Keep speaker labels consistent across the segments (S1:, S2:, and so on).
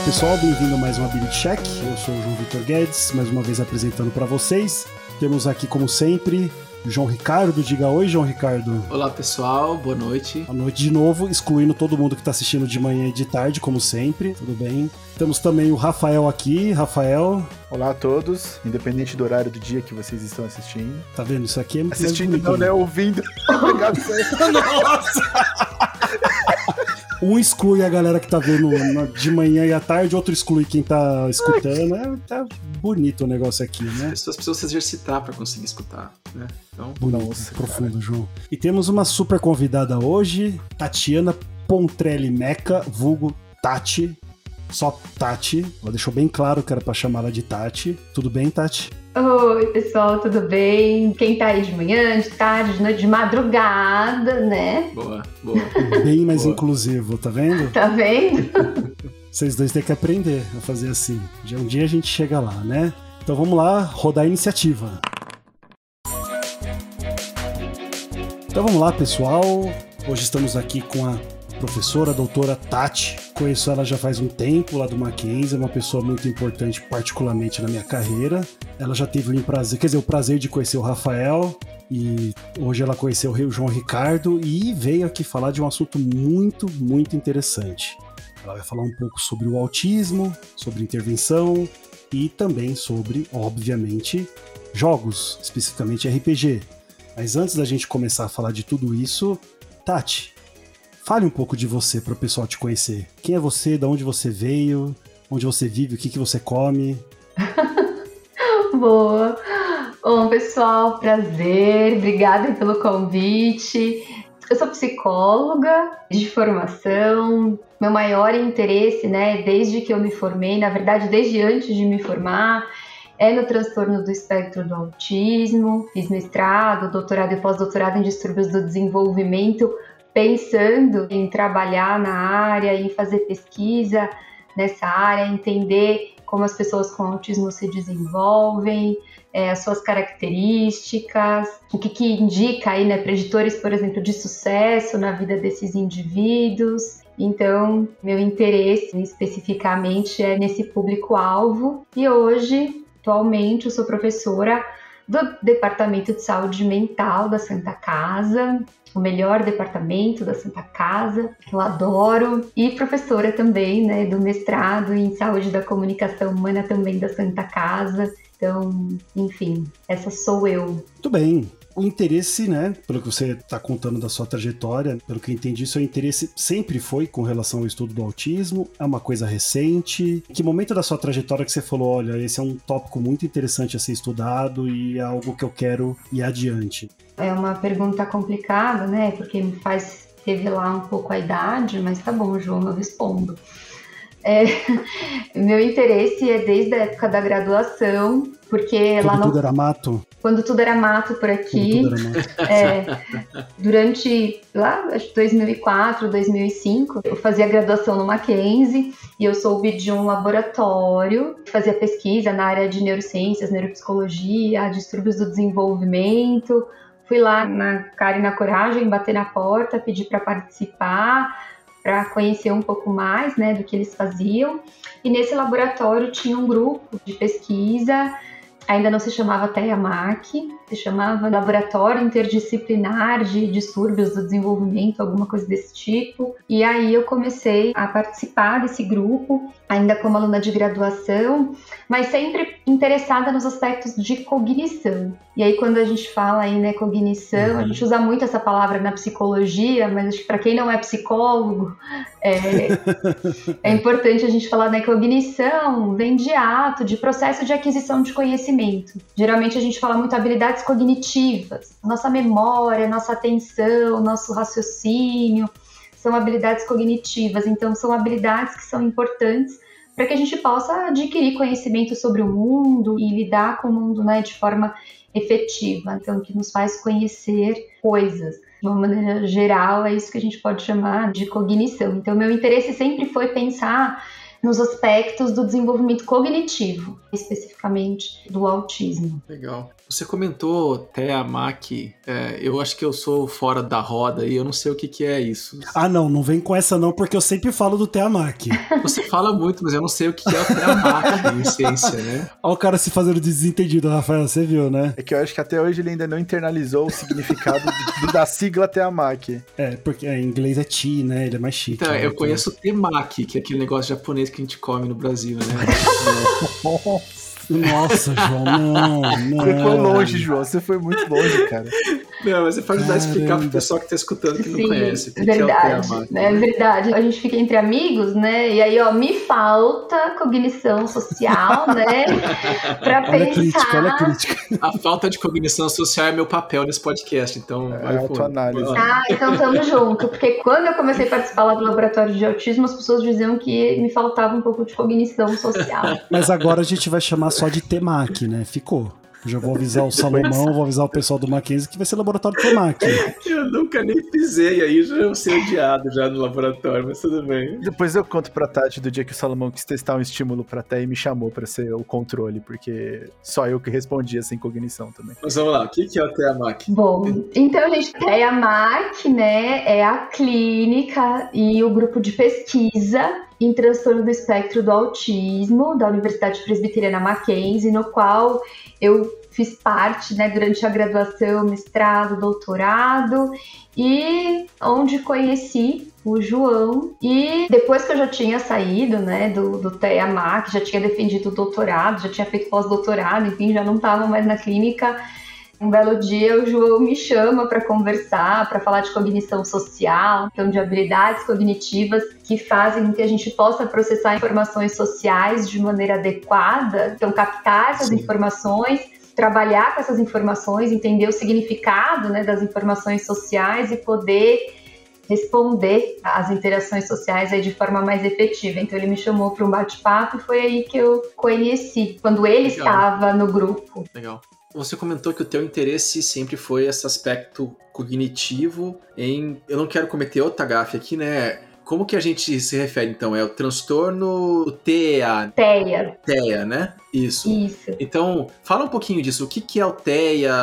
S1: Olá pessoal, bem-vindo a mais um Ability Check. Eu sou o João Vitor Guedes, mais uma vez apresentando para vocês. Temos aqui, como sempre, João Ricardo. Diga oi, João Ricardo.
S2: Olá pessoal, boa noite.
S1: Boa noite de novo, excluindo todo mundo que está assistindo de manhã e de tarde, como sempre. Tudo bem? Temos também o Rafael aqui. Rafael.
S3: Olá a todos, independente do horário do dia que vocês estão assistindo.
S1: Tá vendo? Isso aqui é muito
S3: Assistindo não, né? Ouvindo.
S1: Nossa! Um exclui a galera que tá vendo de manhã e à tarde, outro exclui quem tá escutando. É, tá bonito o negócio aqui, né?
S2: As pessoas precisam se exercitar para conseguir escutar, né?
S1: Então, bonito, Nossa, profundo, cara. João. E temos uma super convidada hoje, Tatiana Pontrelli Meca, vulgo Tati. Só Tati. Ela deixou bem claro que era pra chamar ela de Tati. Tudo bem, Tati?
S4: Oi, pessoal, tudo bem? Quem tá aí de manhã, de tarde, de noite, de madrugada, né?
S2: Boa, boa.
S1: Bem mais boa. inclusivo, tá vendo?
S4: Tá vendo?
S1: Vocês dois têm que aprender a fazer assim. Um dia a gente chega lá, né? Então vamos lá, rodar a iniciativa. Então vamos lá, pessoal. Hoje estamos aqui com a professora, a doutora Tati. Conheço ela já faz um tempo lá do Mackenzie, é uma pessoa muito importante, particularmente na minha carreira. Ela já teve o prazer, quer dizer, o prazer de conhecer o Rafael, e hoje ela conheceu o João Ricardo e veio aqui falar de um assunto muito, muito interessante. Ela vai falar um pouco sobre o autismo, sobre intervenção e também sobre, obviamente, jogos, especificamente RPG. Mas antes da gente começar a falar de tudo isso, Tati, Fale um pouco de você para o pessoal te conhecer. Quem é você? De onde você veio? Onde você vive? O que, que você come?
S4: Boa. Bom, pessoal, prazer. Obrigada pelo convite. Eu sou psicóloga de formação. Meu maior interesse, né, desde que eu me formei, na verdade, desde antes de me formar, é no transtorno do espectro do autismo. Fiz mestrado, doutorado e pós-doutorado em distúrbios do desenvolvimento pensando em trabalhar na área, em fazer pesquisa nessa área, entender como as pessoas com autismo se desenvolvem, é, as suas características, o que, que indica aí, né, preditores, por exemplo, de sucesso na vida desses indivíduos. Então, meu interesse especificamente é nesse público-alvo e hoje, atualmente, eu sou professora do Departamento de Saúde Mental da Santa Casa, o melhor departamento da Santa Casa, que eu adoro, e professora também, né, do mestrado em Saúde da Comunicação Humana também da Santa Casa. Então, enfim, essa sou eu.
S1: Muito bem o interesse, né, pelo que você está contando da sua trajetória, pelo que eu entendi, seu interesse sempre foi com relação ao estudo do autismo? É uma coisa recente? Em que momento da sua trajetória que você falou, olha, esse é um tópico muito interessante a ser estudado e é algo que eu quero ir adiante?
S4: É uma pergunta complicada, né, porque me faz revelar um pouco a idade, mas tá bom, João, eu respondo. É, meu interesse é desde a época da graduação, porque
S1: Quando
S4: lá
S1: no... tudo era mato?
S4: Quando tudo era mato por aqui. Mato. É, durante lá, acho que 2004, 2005, eu fazia graduação no Mackenzie e eu soube de um laboratório que fazia pesquisa na área de neurociências, neuropsicologia, distúrbios do desenvolvimento. Fui lá na cara e na coragem, bater na porta, pedir para participar para conhecer um pouco mais né, do que eles faziam. E nesse laboratório tinha um grupo de pesquisa ainda não se chamava TEAMAC, se chamava Laboratório Interdisciplinar de Distúrbios do Desenvolvimento, alguma coisa desse tipo. E aí eu comecei a participar desse grupo, ainda como aluna de graduação, mas sempre interessada nos aspectos de cognição. E aí quando a gente fala aí, né, cognição, a gente usa muito essa palavra na psicologia, mas acho que para quem não é psicólogo, é, é importante a gente falar, né, cognição vem de ato, de processo de aquisição de conhecimento. Geralmente a gente fala muito habilidades cognitivas, nossa memória, nossa atenção, nosso raciocínio, são habilidades cognitivas, então são habilidades que são importantes para que a gente possa adquirir conhecimento sobre o mundo e lidar com o mundo né, de forma efetiva, então que nos faz conhecer coisas. De uma maneira geral, é isso que a gente pode chamar de cognição. Então, meu interesse sempre foi pensar nos aspectos do desenvolvimento cognitivo, especificamente do autismo.
S2: Legal. Você comentou Thea Mac, é, eu acho que eu sou fora da roda e eu não sei o que, que é isso.
S1: Ah, não, não vem com essa não, porque eu sempre falo do Teamac.
S2: Você fala muito, mas eu não sei o que é o Teamac em essência, né?
S1: Olha o cara se fazendo desentendido, Rafael, você viu, né?
S3: É que eu acho que até hoje ele ainda não internalizou o significado do, da sigla Teamac.
S1: É, porque em inglês é ti, né? Ele é mais chique.
S2: Então,
S1: né?
S2: eu conheço o temaki, que é aquele negócio japonês que a gente come no Brasil, né?
S1: Nossa, João, não, não.
S3: Você foi longe, João. Você foi muito longe, cara.
S2: Não, mas você pode dar explicar pro pessoal que tá escutando que
S4: Sim,
S2: não conhece. que
S4: verdade,
S2: que é
S4: né? É verdade. A gente fica entre amigos, né? E aí, ó, me falta cognição social, né? Pra
S1: Olha a crítica, olha a
S4: pensar.
S1: crítica.
S2: A falta de cognição social é meu papel nesse podcast, então...
S3: É autoanálise.
S4: Ah, então tamo junto. Porque quando eu comecei a participar lá do laboratório de autismo, as pessoas diziam que me faltava um pouco de cognição social.
S1: Mas agora a gente vai chamar só de Temac, né? Ficou. Já vou avisar o Salomão, vou avisar o pessoal do Mackenzie que vai ser laboratório Temac.
S2: Eu nunca nem pisei aí, já eu ser odiado já no laboratório, mas tudo bem.
S3: Depois eu conto pra Tati do dia que o Salomão quis testar um estímulo pra Té e me chamou pra ser o controle, porque só eu que respondia sem cognição também.
S2: Mas vamos lá, o que que é o TEAMAC?
S4: Bom, então, gente, é a MAC, né? É a clínica e o grupo de pesquisa em transtorno do espectro do autismo da Universidade Presbiteriana Mackenzie, no qual eu fiz parte, né, durante a graduação, mestrado, doutorado, e onde conheci o João. E depois que eu já tinha saído, né, do, do TEAMAC, já tinha defendido o doutorado, já tinha feito pós-doutorado, enfim, já não estava mais na clínica, um belo dia o João me chama para conversar, para falar de cognição social, então de habilidades cognitivas que fazem com que a gente possa processar informações sociais de maneira adequada, então captar essas
S2: Sim.
S4: informações, trabalhar com essas informações, entender o significado né, das informações sociais e poder responder às interações sociais aí de forma mais efetiva. Então ele me chamou para um bate-papo e foi aí que eu conheci, quando ele
S2: Legal.
S4: estava no grupo.
S2: Legal. Você comentou que o teu interesse sempre foi esse aspecto cognitivo em... Eu não quero cometer outra gafe aqui, né? Como que a gente se refere, então? É o transtorno o TEA,
S4: TEA,
S2: TEA, né? Isso.
S4: isso.
S2: Então, fala um pouquinho disso. O que, que é o TEA?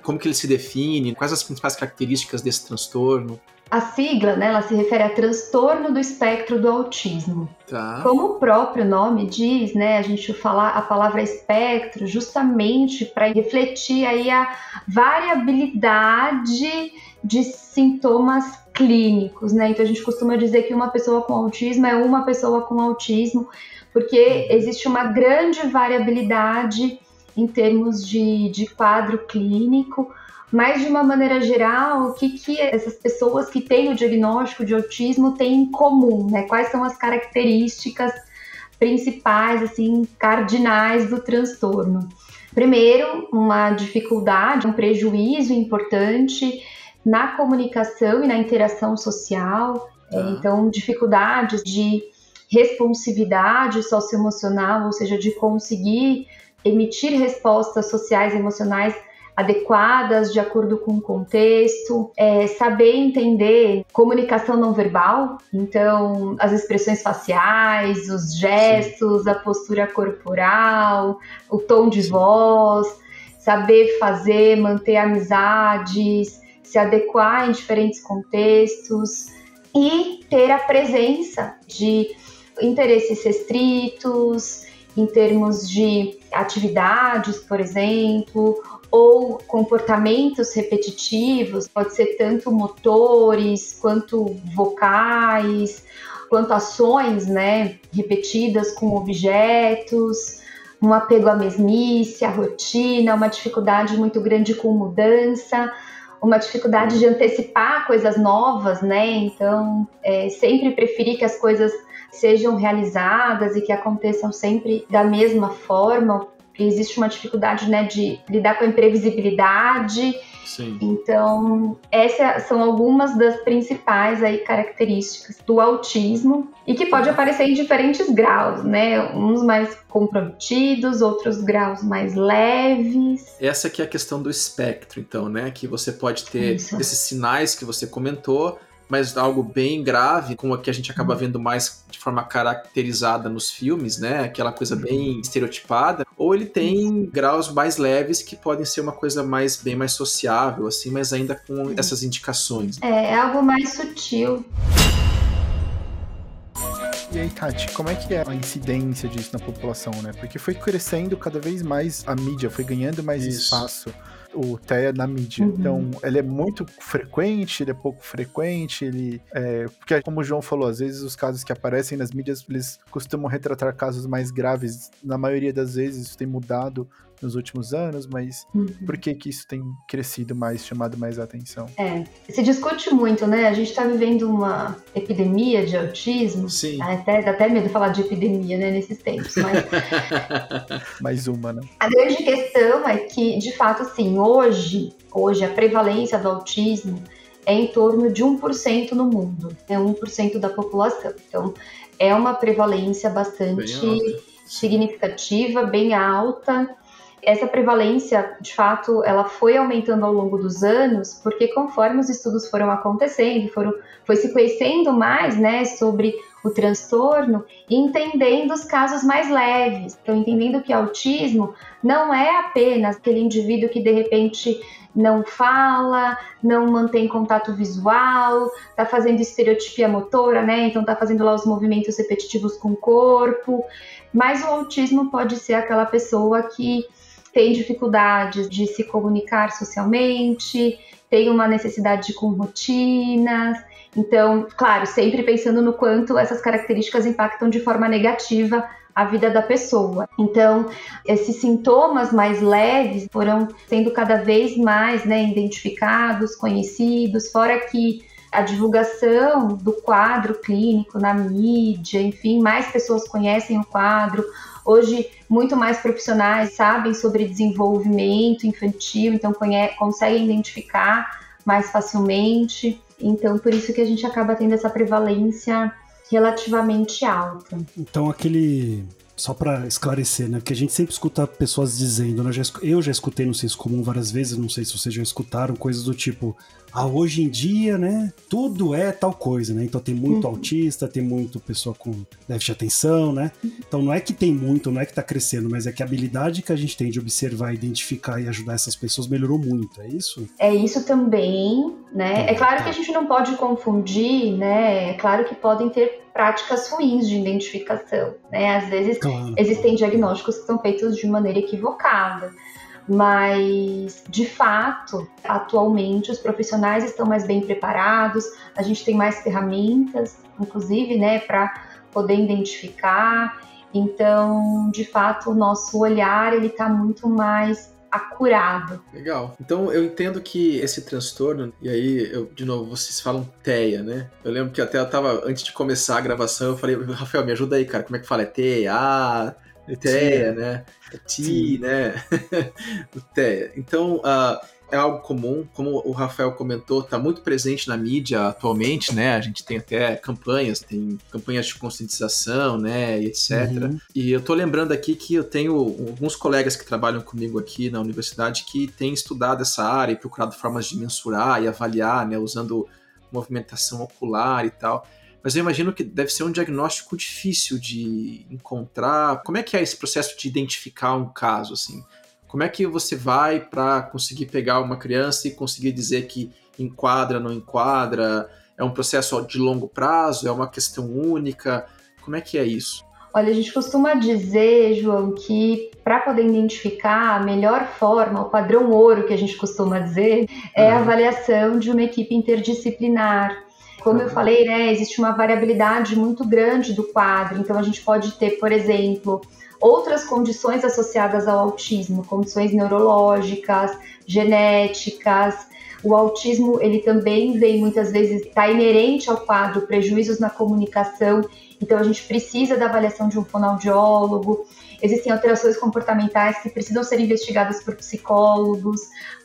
S2: Como que ele se define? Quais as principais características desse transtorno?
S4: A sigla, né, ela se refere a transtorno do espectro do autismo.
S2: Tá.
S4: Como o próprio nome diz, né, a gente fala a palavra espectro justamente para refletir aí a variabilidade de sintomas clínicos, né? Então a gente costuma dizer que uma pessoa com autismo é uma pessoa com autismo, porque existe uma grande variabilidade em termos de, de quadro clínico, mas de uma maneira geral, o que, que essas pessoas que têm o diagnóstico de autismo têm em comum, né? Quais são as características principais, assim, cardinais do transtorno? Primeiro, uma dificuldade, um prejuízo importante na comunicação e na interação social. É, Então, dificuldades de responsividade socioemocional, ou seja, de conseguir emitir respostas sociais e emocionais adequadas de acordo com o contexto, é, saber entender comunicação não verbal, então as expressões faciais, os gestos, a postura corporal, o tom de voz, saber fazer, manter amizades, se adequar em diferentes contextos e ter a presença de interesses restritos em termos de atividades, por exemplo, ou comportamentos repetitivos, pode ser tanto motores quanto vocais, quanto ações, né, repetidas com objetos, um apego à mesmice, à rotina, uma dificuldade muito grande com mudança, uma dificuldade de antecipar coisas novas, né? Então, é, sempre preferir que as coisas sejam realizadas e que aconteçam sempre da mesma forma, existe uma dificuldade, né, de lidar com a imprevisibilidade.
S2: Sim.
S4: Então, essas são algumas das principais aí características do autismo e que pode aparecer em diferentes graus, né? Uns mais comprometidos, outros graus mais leves.
S2: Essa que é a questão do espectro, então, né? Que você pode ter
S4: Isso.
S2: esses sinais que você comentou, mas algo bem grave, como a que a gente acaba vendo mais de forma caracterizada nos filmes, né? Aquela coisa bem estereotipada, ou ele tem graus mais leves que podem ser uma coisa mais bem mais sociável, assim, mas ainda com essas indicações.
S4: É, é algo mais sutil.
S3: E aí, Tati, como é que é a incidência disso na população, né? Porque foi crescendo cada vez mais a mídia, foi ganhando mais Isso. espaço o TEA na mídia. Uhum. Então, ele é muito frequente, ele é pouco frequente, ele. É, porque, como o João falou, às vezes os casos que aparecem nas mídias, eles costumam retratar casos mais graves. Na maioria das vezes, isso tem mudado nos últimos anos, mas uhum. por que que isso tem crescido mais, chamado mais a atenção?
S4: É, se discute muito, né? A gente está vivendo uma epidemia de autismo.
S2: Sim.
S4: Até, dá até medo falar de epidemia, né, nesses tempos, mas...
S3: mais uma, né?
S4: A grande questão é que, de fato, assim, hoje, hoje a prevalência do autismo é em torno de 1% no mundo, é 1% da população. Então, é uma prevalência bastante bem significativa, bem alta, essa prevalência, de fato, ela foi aumentando ao longo dos anos, porque conforme os estudos foram acontecendo, foram, foi se conhecendo mais né, sobre o transtorno entendendo os casos mais leves. Então, entendendo que autismo não é apenas aquele indivíduo que de repente não fala, não mantém contato visual, está fazendo estereotipia motora, né? Então está fazendo lá os movimentos repetitivos com o corpo. Mas o autismo pode ser aquela pessoa que tem dificuldades de se comunicar socialmente, tem uma necessidade com rotinas. Então, claro, sempre pensando no quanto essas características impactam de forma negativa a vida da pessoa. Então, esses sintomas mais leves foram sendo cada vez mais né, identificados, conhecidos, fora que a divulgação do quadro clínico na mídia, enfim, mais pessoas conhecem o quadro, Hoje, muito mais profissionais sabem sobre desenvolvimento infantil, então conseguem identificar mais facilmente. Então, por isso que a gente acaba tendo essa prevalência relativamente alta.
S1: Então, aquele só para esclarecer, né? Porque a gente sempre escuta pessoas dizendo, né? Eu já escutei no Senso Comum várias vezes, não sei se vocês já escutaram, coisas do tipo, ah, hoje em dia, né, tudo é tal coisa, né? Então tem muito uhum. autista, tem muito pessoa com déficit de atenção, né? Então não é que tem muito, não é que tá crescendo, mas é que a habilidade que a gente tem de observar, identificar e ajudar essas pessoas melhorou muito, é isso?
S4: É isso também, né? Tá, é claro tá. que a gente não pode confundir, né? É claro que podem ter práticas ruins de identificação, né? Às vezes claro. existem diagnósticos que são feitos de maneira equivocada mas de fato, atualmente os profissionais estão mais bem preparados, a gente tem mais ferramentas, inclusive, né, para poder identificar. Então, de fato, o nosso olhar ele está muito mais acurado.
S2: Legal. Então eu entendo que esse transtorno, e aí eu, de novo, vocês falam TEA, né? Eu lembro que até eu tava, antes de começar a gravação, eu falei, Rafael, me ajuda aí, cara, como é que fala? É TEA? TEA, né? É T, né? o TEA. Então, uh, é algo comum, como o Rafael comentou, está muito presente na mídia atualmente, né? A gente tem até campanhas, tem campanhas de conscientização, né, e etc. Uhum. E eu tô lembrando aqui que eu tenho alguns colegas que trabalham comigo aqui na universidade que têm estudado essa área e procurado formas de mensurar e avaliar, né, usando movimentação ocular e tal mas eu imagino que deve ser um diagnóstico difícil de encontrar. Como é que é esse processo de identificar um caso, assim? Como é que você vai para conseguir pegar uma criança e conseguir dizer que enquadra, não enquadra? É um processo de longo prazo? É uma questão única? Como é que é isso?
S4: Olha, a gente costuma dizer, João, que para poder identificar a melhor forma, o padrão ouro que a gente costuma dizer, é a avaliação de uma equipe interdisciplinar como eu falei, né, existe uma variabilidade muito grande do quadro, então a gente pode ter, por exemplo, outras condições associadas ao autismo, condições neurológicas, genéticas. O autismo, ele também vem muitas vezes, está inerente ao quadro prejuízos na comunicação, então a gente precisa da avaliação de um fonoaudiólogo. Existem alterações comportamentais que precisam ser investigadas por psicólogos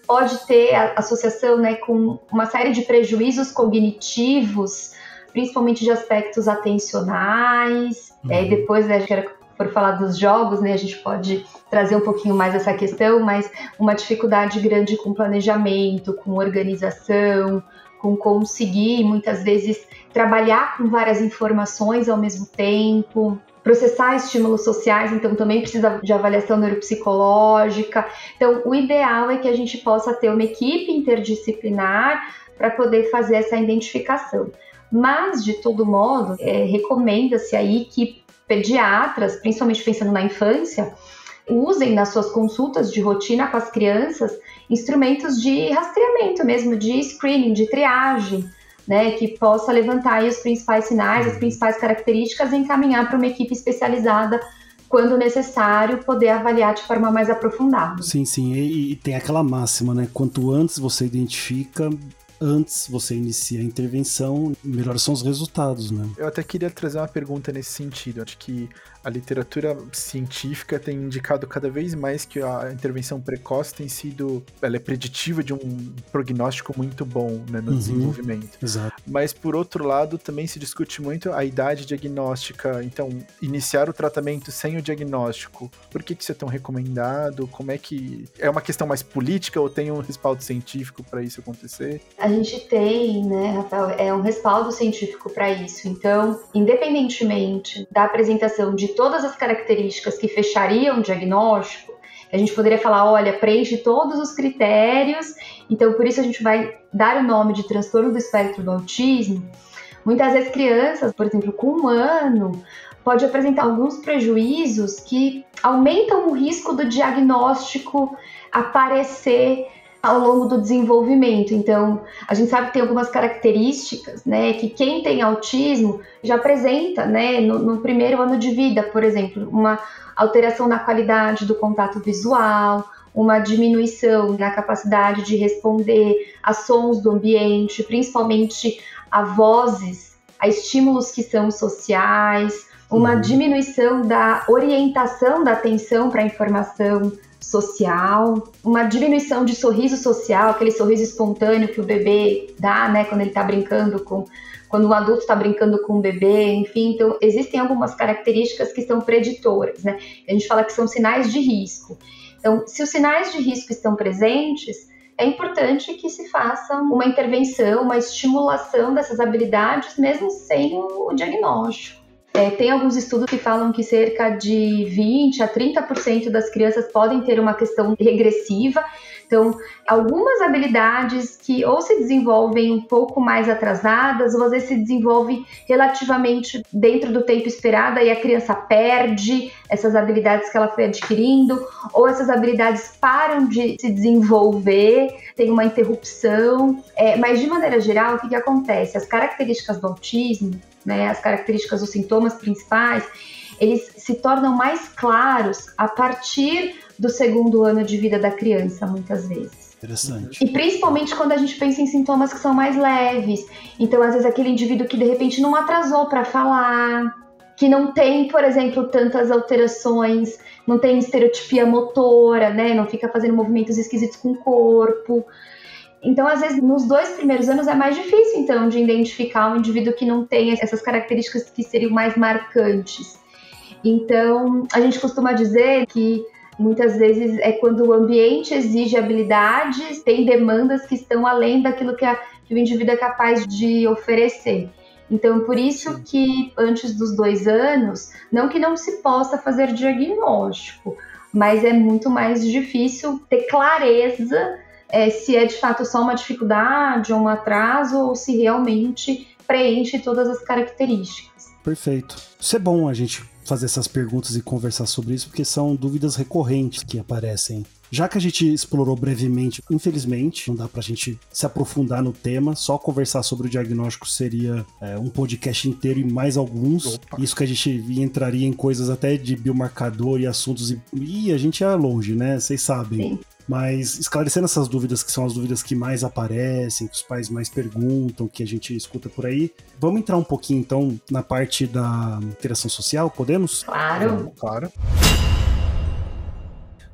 S4: pode ter associação né, com uma série de prejuízos cognitivos, principalmente de aspectos atencionais. Uhum. É, depois, né, que for falar dos jogos, né, a gente pode trazer um pouquinho mais essa questão, mas uma dificuldade grande com planejamento, com organização, com conseguir muitas vezes trabalhar com várias informações ao mesmo tempo, processar estímulos sociais, então também precisa de avaliação neuropsicológica. Então, o ideal é que a gente possa ter uma equipe interdisciplinar para poder fazer essa identificação. Mas, de todo modo, é, recomenda-se aí que pediatras, principalmente pensando na infância, usem nas suas consultas de rotina com as crianças instrumentos de rastreamento mesmo, de screening, de triagem, né, que possa levantar os principais sinais, as principais características e encaminhar para uma equipe especializada quando necessário, poder avaliar de forma mais aprofundada.
S1: Sim, sim. E, e, tem aquela máxima, né? Quanto antes você identifica, antes você inicia a intervenção, melhores são os resultados, né?
S3: Eu até queria trazer uma pergunta nesse sentido. Acho que a literatura científica tem indicado cada vez mais que a intervenção precoce tem sido, ela é preditiva de um prognóstico muito bom né, no uhum, desenvolvimento.
S1: Exato.
S3: Mas por outro lado, também se discute muito a idade diagnóstica. Então, iniciar o tratamento sem o diagnóstico, por que, que isso é tão recomendado? Como é que é uma questão mais política ou tem um respaldo científico para isso acontecer?
S4: A gente tem, né, Rafael, é um respaldo científico para isso. Então, independentemente da apresentação de todas as características que fechariam o diagnóstico, a gente poderia falar, olha, preenche todos os critérios, então por isso a gente vai dar o nome de transtorno do espectro do autismo. Muitas vezes crianças, por exemplo, com um ano, pode apresentar alguns prejuízos que aumentam o risco do diagnóstico aparecer ao longo do desenvolvimento. Então, a gente sabe que tem algumas características, né, que quem tem autismo já apresenta, né, no, no primeiro ano de vida, por exemplo, uma alteração na qualidade do contato visual, uma diminuição na capacidade de responder a sons do ambiente, principalmente a vozes, a estímulos que são sociais, uma uhum. diminuição da orientação da atenção para a informação social, uma diminuição de sorriso social, aquele sorriso espontâneo que o bebê dá, né, quando ele está brincando com, quando um adulto está brincando com um bebê, enfim, então existem algumas características que são preditoras, né? A gente fala que são sinais de risco. Então, se os sinais de risco estão presentes, é importante que se faça uma intervenção, uma estimulação dessas habilidades, mesmo sem o diagnóstico. É, tem alguns estudos que falam que cerca de 20 a 30% das crianças podem ter uma questão regressiva. Então, algumas habilidades que ou se desenvolvem um pouco mais atrasadas, ou às vezes se desenvolvem relativamente dentro do tempo esperado, e a criança perde essas habilidades que ela foi adquirindo, ou essas habilidades param de se desenvolver, tem uma interrupção. É, mas, de maneira geral, o que, que acontece? As características do autismo né, as características, os sintomas principais, eles se tornam mais claros a partir do segundo ano de vida da criança, muitas vezes.
S1: Interessante.
S4: E principalmente quando a gente pensa em sintomas que são mais leves. Então, às vezes, aquele indivíduo que de repente não atrasou para falar, que não tem, por exemplo, tantas alterações, não tem estereotipia motora, né? Não fica fazendo movimentos esquisitos com o corpo. Então, às vezes, nos dois primeiros anos é mais difícil, então, de identificar um indivíduo que não tem essas características que seriam mais marcantes. Então, a gente costuma dizer que muitas vezes é quando o ambiente exige habilidades, tem demandas que estão além daquilo que, a, que o indivíduo é capaz de oferecer. Então, por isso que antes dos dois anos, não que não se possa fazer diagnóstico, mas é muito mais difícil ter clareza é, se é de fato só uma dificuldade ou um atraso ou se realmente preenche todas as características.
S1: Perfeito. Isso é bom a gente fazer essas perguntas e conversar sobre isso, porque são dúvidas recorrentes que aparecem. Já que a gente explorou brevemente, infelizmente, não dá pra gente se aprofundar no tema, só conversar sobre o diagnóstico seria é, um podcast inteiro e mais alguns. Opa. Isso que a gente entraria em coisas até de biomarcador e assuntos. E, e a gente é longe, né? Vocês sabem. Sim. Mas esclarecendo essas dúvidas, que são as dúvidas que mais aparecem, que os pais mais perguntam, que a gente escuta por aí, vamos entrar um pouquinho então na parte da interação social, podemos?
S4: Claro.
S1: Claro.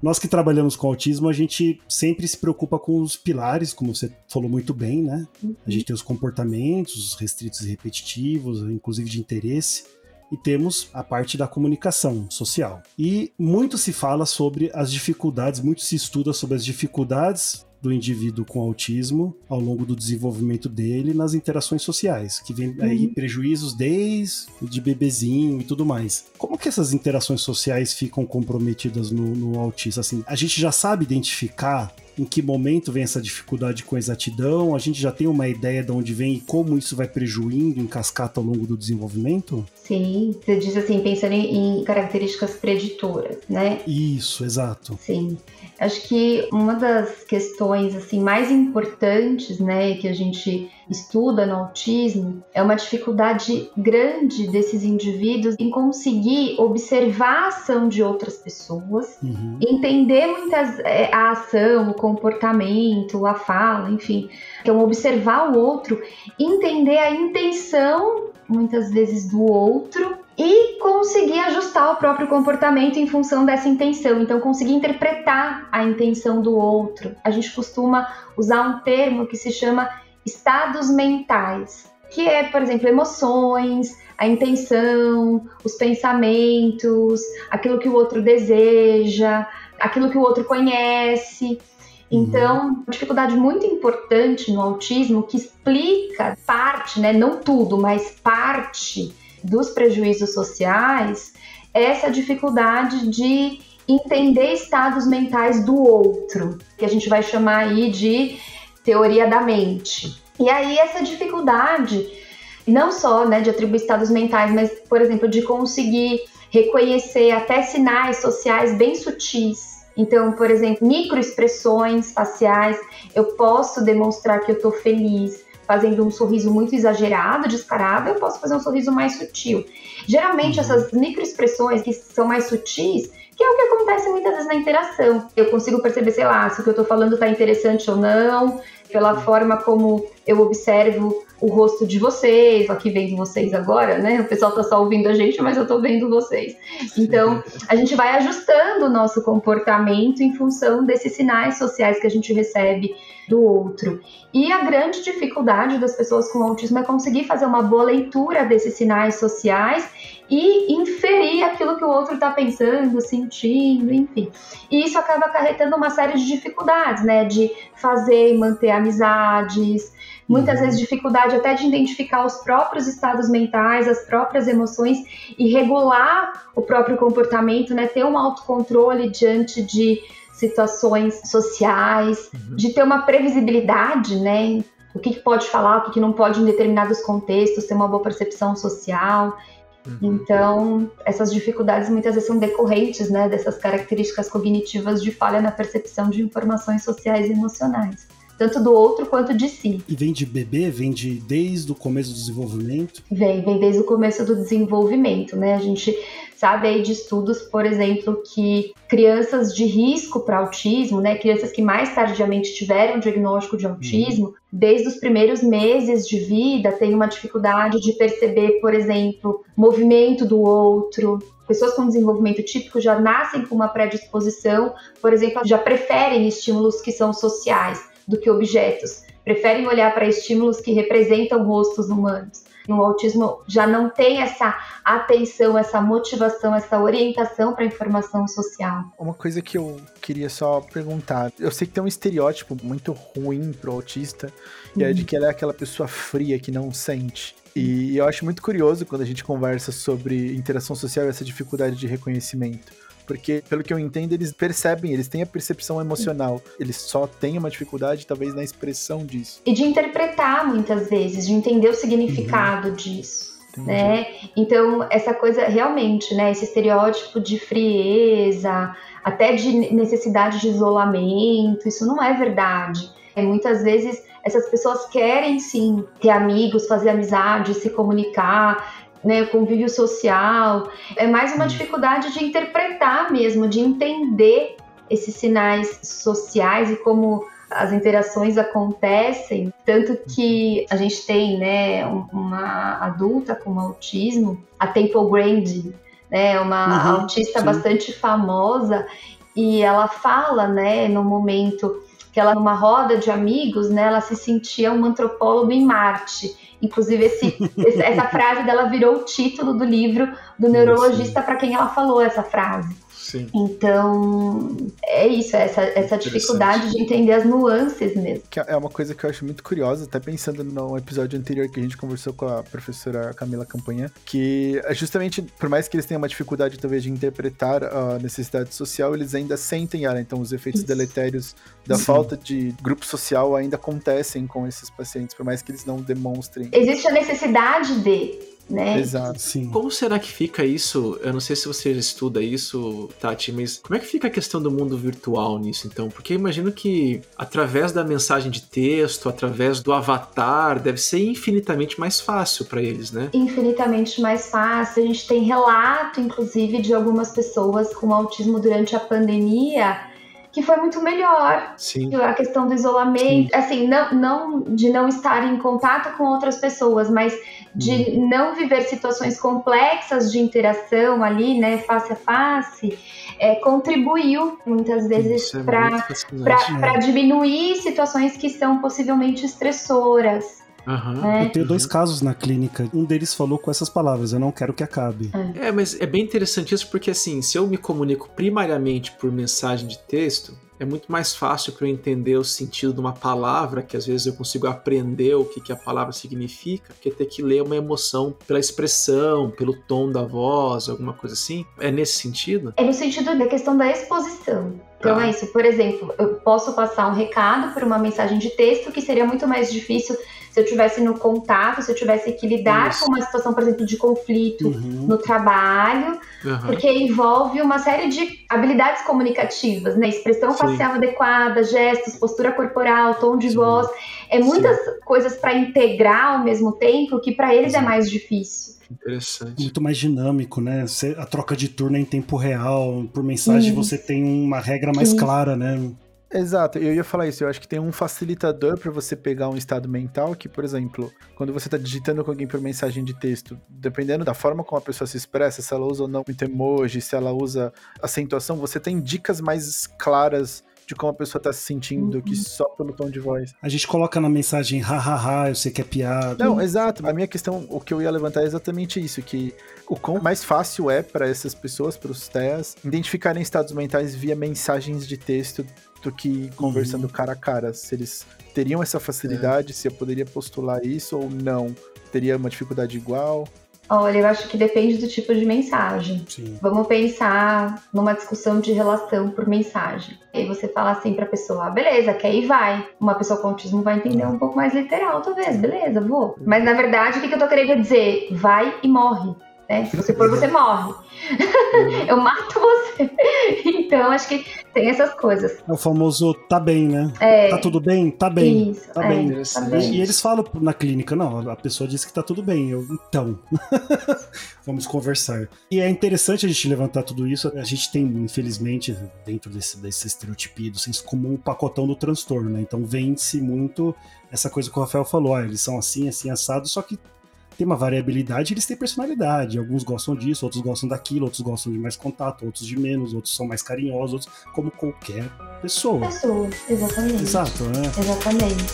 S1: Nós que trabalhamos com autismo, a gente sempre se preocupa com os pilares, como você falou muito bem, né? A gente tem os comportamentos, os restritos e repetitivos, inclusive de interesse. E temos a parte da comunicação social. E muito se fala sobre as dificuldades, muito se estuda sobre as dificuldades do indivíduo com autismo ao longo do desenvolvimento dele nas interações sociais, que vem aí uhum. prejuízos desde de bebezinho e tudo mais. Como que essas interações sociais ficam comprometidas no, no autista? Assim, a gente já sabe identificar em que momento vem essa dificuldade com exatidão? A gente já tem uma ideia de onde vem e como isso vai prejuindo em cascata ao longo do desenvolvimento?
S4: Sim, você diz assim, pensando em características preditoras, né?
S1: Isso, exato.
S4: Sim. Acho que uma das questões assim mais importantes, né, que a gente estuda no autismo, é uma dificuldade grande desses indivíduos em conseguir observar a ação de outras pessoas, uhum. entender muitas é, a ação, o comportamento, a fala, enfim. Então observar o outro, entender a intenção muitas vezes do outro e conseguir ajustar o próprio comportamento em função dessa intenção. Então, conseguir interpretar a intenção do outro. A gente costuma usar um termo que se chama estados mentais, que é, por exemplo, emoções, a intenção, os pensamentos, aquilo que o outro deseja, aquilo que o outro conhece. Uhum. Então, uma dificuldade muito importante no autismo que explica parte, né, não tudo, mas parte dos prejuízos sociais é essa dificuldade de entender estados mentais do outro, que a gente vai chamar aí de teoria da mente. E aí essa dificuldade, não só né, de atribuir estados mentais, mas, por exemplo, de conseguir reconhecer até sinais sociais bem sutis então, por exemplo, microexpressões faciais, eu posso demonstrar que eu estou feliz fazendo um sorriso muito exagerado, descarado, eu posso fazer um sorriso mais sutil. Geralmente, uhum. essas microexpressões que são mais sutis, que é o que acontece muitas vezes na interação. Eu consigo perceber, sei lá, se o que eu estou falando está interessante ou não, pela forma como eu observo o rosto de vocês, aqui vendo vocês agora, né? O pessoal tá só ouvindo a gente, mas eu tô vendo vocês. Então, a gente vai ajustando o nosso comportamento em função desses sinais sociais que a gente recebe do outro. E a grande dificuldade das pessoas com autismo é conseguir fazer uma boa leitura desses sinais sociais e inferir aquilo que o outro está pensando, sentindo, enfim. E isso acaba acarretando uma série de dificuldades, né? De fazer e manter amizades, muitas uhum. vezes dificuldade até de identificar os próprios estados mentais, as próprias emoções e regular o próprio comportamento, né? Ter um autocontrole diante de situações sociais, uhum. de ter uma previsibilidade, né? O que, que pode falar, o que, que não pode em determinados contextos, ter uma boa percepção social. Uhum. Então, essas dificuldades muitas vezes são decorrentes né, dessas características cognitivas de falha na percepção de informações sociais e emocionais tanto do outro quanto de si.
S1: E vem de bebê? Vem de desde o começo do desenvolvimento?
S4: Vem, vem desde o começo do desenvolvimento, né? A gente sabe aí de estudos, por exemplo, que crianças de risco para autismo, né, crianças que mais tardiamente tiveram diagnóstico de autismo, uhum. desde os primeiros meses de vida têm uma dificuldade de perceber, por exemplo, movimento do outro, pessoas com desenvolvimento típico já nascem com uma predisposição, por exemplo, já preferem estímulos que são sociais do que objetos, preferem olhar para estímulos que representam rostos humanos. No autismo já não tem essa atenção, essa motivação, essa orientação para a informação social.
S3: Uma coisa que eu queria só perguntar, eu sei que tem um estereótipo muito ruim pro autista, e é de uhum. que ela é aquela pessoa fria que não sente. E eu acho muito curioso quando a gente conversa sobre interação social e essa dificuldade de reconhecimento. Porque, pelo que eu entendo, eles percebem, eles têm a percepção emocional. Eles só têm uma dificuldade, talvez, na expressão disso.
S4: E de interpretar, muitas vezes, de entender o significado uhum. disso. Né? Então, essa coisa realmente, né? Esse estereótipo de frieza, até de necessidade de isolamento, isso não é verdade. É, muitas vezes essas pessoas querem sim ter amigos, fazer amizade, se comunicar, né, convívio social. É mais uma dificuldade de interpretar mesmo, de entender esses sinais sociais e como as interações acontecem, tanto que a gente tem, né, uma adulta com autismo, a Temple Grandin, né, uma uhum, autista sim. bastante famosa, e ela fala, né, no momento que ela numa roda de amigos, né, ela se sentia um antropólogo em Marte. Inclusive esse, essa frase dela virou o título do livro do neurologista para quem ela falou essa frase.
S2: Sim.
S4: Então, é isso, essa, essa dificuldade de entender as nuances mesmo.
S3: Que é uma coisa que eu acho muito curiosa, até pensando no episódio anterior que a gente conversou com a professora Camila Campanha, que é justamente, por mais que eles tenham uma dificuldade talvez de interpretar a necessidade social, eles ainda sentem ela. Então, os efeitos isso. deletérios da Sim. falta de grupo social ainda acontecem com esses pacientes, por mais que eles não demonstrem.
S4: Existe a necessidade de né?
S3: Exato, sim.
S2: Como será que fica isso? Eu não sei se você estuda isso, Tati, mas como é que fica a questão do mundo virtual nisso, então? Porque eu imagino que através da mensagem de texto, através do avatar, deve ser infinitamente mais fácil para eles, né?
S4: Infinitamente mais fácil. A gente tem relato, inclusive, de algumas pessoas com autismo durante a pandemia que foi muito melhor.
S2: Sim.
S4: A questão do isolamento, Sim. assim, não, não de não estar em contato com outras pessoas, mas de hum. não viver situações complexas de interação ali, né, face a face, é, contribuiu muitas vezes é para diminuir situações que são possivelmente estressoras.
S1: Uhum. É. Eu tenho dois casos na clínica. Um deles falou com essas palavras: Eu não quero que acabe.
S2: É. é, mas é bem interessante isso porque, assim, se eu me comunico primariamente por mensagem de texto, é muito mais fácil para eu entender o sentido de uma palavra, que às vezes eu consigo aprender o que, que a palavra significa, que ter que ler uma emoção pela expressão, pelo tom da voz, alguma coisa assim. É nesse sentido?
S4: É no sentido da questão da exposição. Então ah. é isso. Por exemplo, eu posso passar um recado por uma mensagem de texto que seria muito mais difícil se eu tivesse no contato, se eu tivesse que lidar Isso. com uma situação, por exemplo, de conflito uhum. no trabalho, uhum. porque envolve uma série de habilidades comunicativas, né? Expressão Sim. facial adequada, gestos, postura corporal, tom de Sim. voz. É muitas Sim. coisas para integrar ao mesmo tempo que para eles é mais difícil.
S2: Interessante.
S1: Muito mais dinâmico, né? a troca de turno é em tempo real, por mensagem você tem uma regra mais clara, né?
S3: Exato, eu ia falar isso. Eu acho que tem um facilitador para você pegar um estado mental que, por exemplo, quando você está digitando com alguém por mensagem de texto, dependendo da forma como a pessoa se expressa, se ela usa ou não muito emoji, se ela usa acentuação, você tem dicas mais claras de como a pessoa tá se sentindo uhum. que só pelo tom de voz.
S1: A gente coloca na mensagem hahaha, eu sei que é piada.
S3: Não, exato. A minha questão, o que eu ia levantar é exatamente isso, que o quão mais fácil é para essas pessoas, para os TEAs, identificarem estados mentais via mensagens de texto do que conversando uhum. cara a cara. Se eles teriam essa facilidade, é. se eu poderia postular isso ou não. Teria uma dificuldade igual?
S4: Olha, eu acho que depende do tipo de mensagem.
S1: Sim.
S4: Vamos pensar numa discussão de relação por mensagem. E aí você fala assim pra pessoa, ah, beleza, que aí vai. Uma pessoa com autismo vai entender um pouco mais literal, talvez, beleza, vou. Mas na verdade, o que eu tô querendo dizer? Vai e morre. Né? Se você for, você morre. Uhum. eu mato você. então, acho que tem essas coisas.
S1: É o famoso tá bem, né?
S4: É.
S1: Tá tudo bem? Tá bem.
S4: Isso,
S1: tá,
S4: é,
S1: bem.
S4: tá bem.
S1: E eles falam na clínica, não, a pessoa disse que tá tudo bem. Eu, então, vamos conversar. E é interessante a gente levantar tudo isso. A gente tem, infelizmente, dentro desse, desse estereotipia do senso comum, o pacotão do transtorno, né? Então vende-se muito essa coisa que o Rafael falou, ah, eles são assim, assim, assados, só que tem uma variabilidade, eles têm personalidade. Alguns gostam disso, outros gostam daquilo, outros gostam de mais contato, outros de menos, outros são mais carinhosos, outros, como qualquer pessoa.
S4: Pessoa, exatamente.
S1: Exato, né?
S4: Exatamente.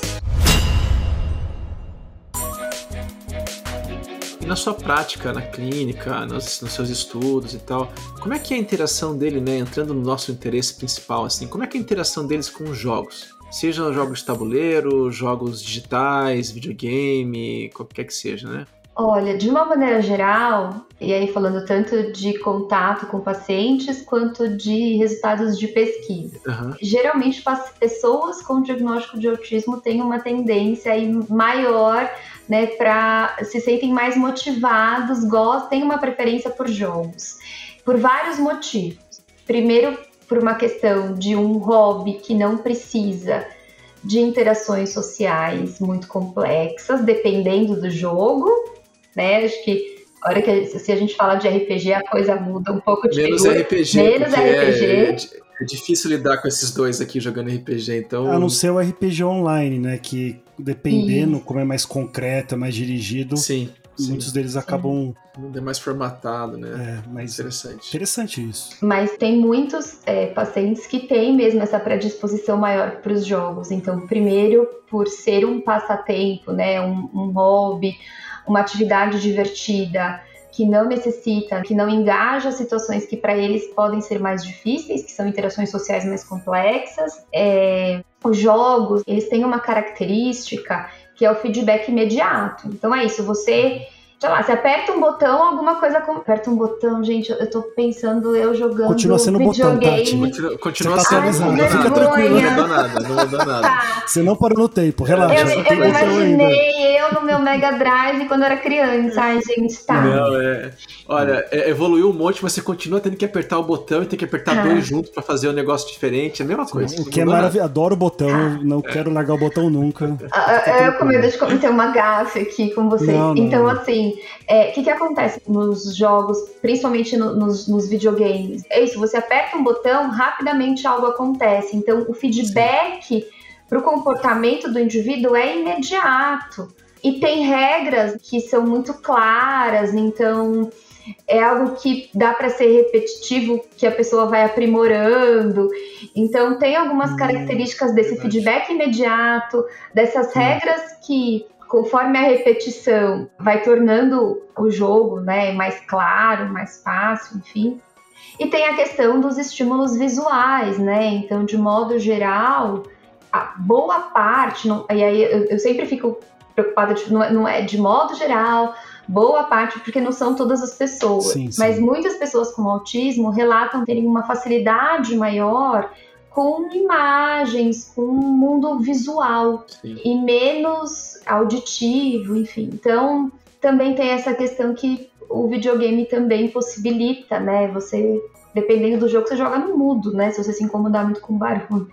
S2: E na sua prática, na clínica, nos, nos, seus estudos e tal, como é que é a interação dele, né, entrando no nosso interesse principal, assim, como é que é a interação deles com os jogos? Sejam jogos de tabuleiro, jogos digitais, videogame, qualquer que seja, né?
S4: Olha, de uma maneira geral, e aí falando tanto de contato com pacientes quanto de resultados de pesquisa.
S2: Uhum.
S4: Geralmente, pessoas com diagnóstico de autismo têm uma tendência maior, né, para se sentem mais motivados, gostam, têm uma preferência por jogos, por vários motivos. Primeiro, por uma questão de um hobby que não precisa de interações sociais muito complexas, dependendo do jogo, né? Acho que a hora que se a gente fala de RPG, a coisa muda um pouco de
S2: Menos
S4: figura.
S2: RPG.
S4: Menos RPG.
S2: É, é, difícil lidar com esses dois aqui jogando RPG, então.
S1: A não ser o RPG online, né? Que dependendo Isso. como é mais concreto, é mais dirigido.
S2: Sim
S1: Sim, muitos deles sim. acabam.
S2: É mais formatado, né?
S1: É, mais
S2: interessante.
S1: Interessante isso.
S4: Mas tem muitos é, pacientes que têm mesmo essa predisposição maior para os jogos. Então, primeiro, por ser um passatempo, né? Um, um hobby, uma atividade divertida que não necessita, que não engaja situações que para eles podem ser mais difíceis, que são interações sociais mais complexas. É, os jogos, eles têm uma característica que é o feedback imediato. Então é isso, você sei lá, você aperta um botão, alguma coisa. Com... Aperta um botão, gente, eu tô pensando eu jogando.
S1: Continua sendo videogame. botão,
S2: Tati. Continua, continua sendo
S1: tá Ai, Fica tranquilo.
S2: Não mudou nada, não mudou nada.
S1: Tá. Você não parou no tempo, relaxa.
S4: Eu, eu imaginei eu no meu Mega Drive quando era criança. Ai, gente, tá.
S2: Não, é. Olha, é, evoluiu um monte, mas você continua tendo que apertar o botão e tem que apertar ah. dois juntos pra fazer um negócio diferente. É a mesma coisa.
S1: O que é maravilhoso. Adoro o botão, não é. quero largar o botão nunca.
S4: Ah, ah eu com medo de cometer uma gafe aqui com vocês. Não, não, então, assim, o é, que, que acontece nos jogos, principalmente no, nos, nos, videogames? É isso, você aperta um botão, rapidamente algo acontece. Então, o feedback para o comportamento do indivíduo é imediato. E tem regras que são muito claras, então é algo que dá para ser repetitivo, que a pessoa vai aprimorando. Então, tem algumas hum, características desse feedback imediato, dessas regras que conforme a repetição vai tornando o jogo né, mais claro, mais fácil, enfim. E tem a questão dos estímulos visuais, né? Então, de modo geral, a boa parte, não, e aí eu, eu, sempre fico preocupada, de, não, é, não, é de modo geral, boa parte, porque não são todas as pessoas, sim, sim. mas muitas pessoas com autismo relatam terem uma facilidade maior com imagens, com um mundo visual Sim. e menos auditivo, enfim. Então, também tem essa questão que o videogame também possibilita, né? Você, dependendo do jogo, você joga no mudo, né? Se você se incomodar muito com barulho.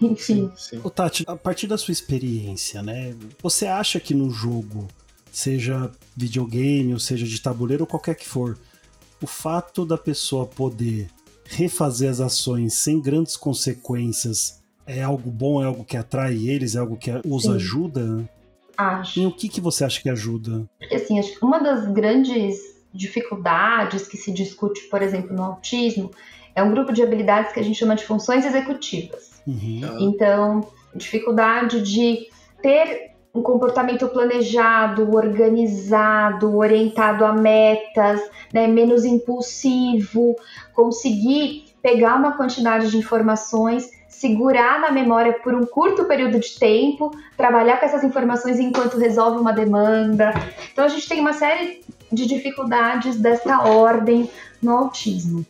S4: Enfim.
S1: Sim, sim. Ô, Tati, a partir da sua experiência, né? Você acha que no jogo, seja videogame, ou seja de tabuleiro, ou qualquer que for, o fato da pessoa poder refazer as ações sem grandes consequências é algo bom, é algo que atrai eles, é algo que os Sim. ajuda?
S4: Acho.
S1: E o que, que você acha que ajuda?
S4: Porque assim, acho que uma das grandes dificuldades que se discute, por exemplo, no autismo, é um grupo de habilidades que a gente chama de funções executivas. Uhum. Então, dificuldade de ter um comportamento planejado, organizado, orientado a metas, né, menos impulsivo, conseguir pegar uma quantidade de informações, segurar na memória por um curto período de tempo, trabalhar com essas informações enquanto resolve uma demanda. Então a gente tem uma série de dificuldades dessa ordem no autismo.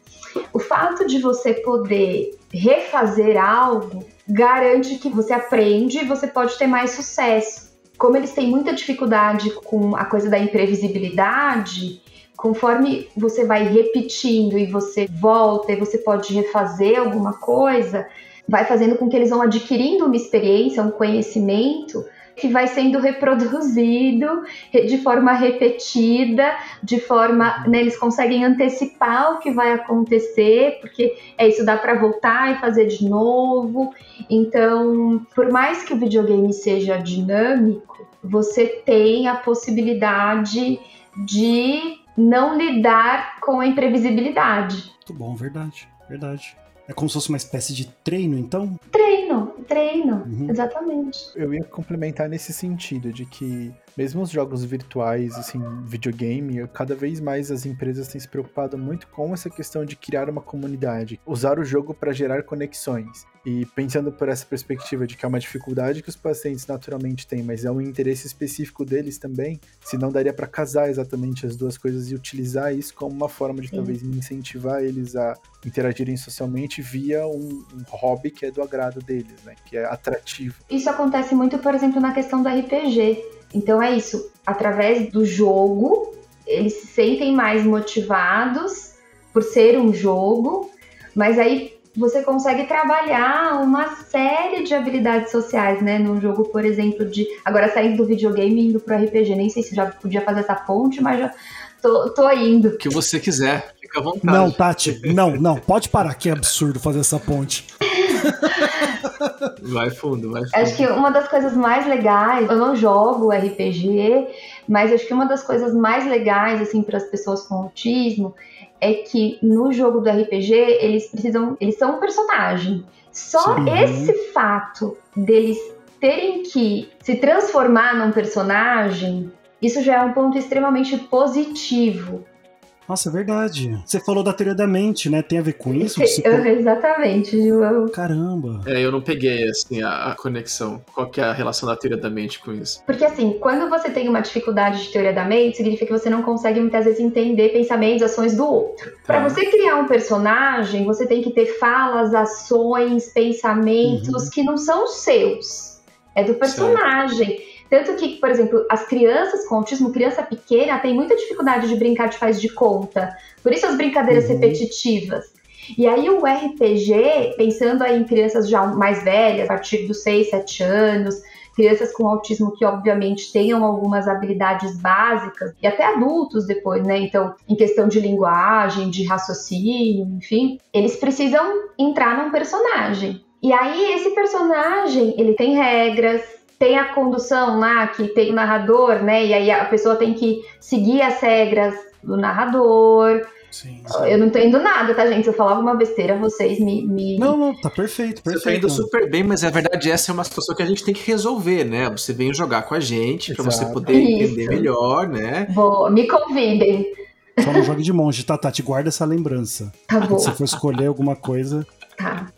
S4: O fato de você poder refazer algo garante que você aprende e você pode ter mais sucesso. Como eles têm muita dificuldade com a coisa da imprevisibilidade, conforme você vai repetindo e você volta e você pode refazer alguma coisa, vai fazendo com que eles vão adquirindo uma experiência, um conhecimento que vai sendo reproduzido de forma repetida, de forma, né, eles conseguem antecipar o que vai acontecer, porque é isso dá para voltar e fazer de novo. Então, por mais que o videogame seja dinâmico, você tem a possibilidade de não lidar com a imprevisibilidade.
S1: Muito bom, verdade, verdade. É como se fosse uma espécie de treino, então?
S4: Treino, treino, uhum. exatamente.
S3: Eu ia complementar nesse sentido, de que mesmo os jogos virtuais, assim, videogame, cada vez mais as empresas têm se preocupado muito com essa questão de criar uma comunidade, usar o jogo para gerar conexões. E pensando por essa perspectiva de que é uma dificuldade que os pacientes naturalmente têm, mas é um interesse específico deles também, se não daria para casar exatamente as duas coisas e utilizar isso como uma forma de Sim. talvez incentivar eles a interagirem socialmente via um, um, hobby que é do agrado deles, né? Que é atrativo.
S4: Isso acontece muito, por exemplo, na questão do RPG. Então é isso, através do jogo, eles se sentem mais motivados por ser um jogo, mas aí você consegue trabalhar uma série de habilidades sociais, né? Num jogo, por exemplo, de. Agora saindo do videogame e indo pro RPG. Nem sei se já podia fazer essa ponte, mas já tô, tô indo. O
S2: que você quiser, fica à vontade.
S1: Não, Tati, não, não, pode parar, que é absurdo fazer essa ponte.
S2: vai fundo, vai fundo.
S4: Acho que uma das coisas mais legais, eu não jogo RPG, mas acho que uma das coisas mais legais, assim, para as pessoas com autismo é que no jogo do RPG eles precisam, eles são um personagem. Só Sim. esse fato deles terem que se transformar num personagem, isso já é um ponto extremamente positivo
S1: nossa, é verdade. Você falou da teoria da mente, né? Tem a ver com isso?
S4: Você... Exatamente, João.
S1: Caramba.
S2: É, eu não peguei, assim, a, a, conexão. Qual que é a relação da teoria da mente com isso?
S4: Porque, assim, quando você tem uma dificuldade de teoria da mente, significa que você não consegue muitas vezes entender pensamentos, ações do outro. Tá. Para você criar um personagem, você tem que ter falas, ações, pensamentos uhum. que não são seus. É do personagem. Certo. Tanto que, por exemplo, as crianças com autismo, criança pequena, tem muita dificuldade de brincar de faz de conta. Por isso as brincadeiras uhum. repetitivas. E aí o RPG, pensando aí em crianças já mais velhas, a partir dos 6, 7 anos, crianças com autismo que obviamente tenham algumas habilidades básicas e até adultos depois, né? Então, em questão de linguagem, de raciocínio, enfim, eles precisam entrar num personagem. E aí esse personagem, ele tem regras, tem a condução lá, que tem o narrador, né? E aí a pessoa tem que seguir as regras do narrador. Sim, sim. Eu não tô indo nada, tá, gente? Se eu falar alguma besteira, vocês me. me...
S1: Não, não, tá perfeito, perfeito. Você tá
S2: indo super bem, mas a verdade essa é uma situação que a gente tem que resolver, né? Você vem jogar com a gente para você poder Isso. entender melhor, né?
S4: Vou, me convidem.
S1: Só não jogue de monge, tá, Tati? Guarda essa lembrança.
S4: Tá bom.
S1: Se for escolher alguma coisa.
S4: Tá.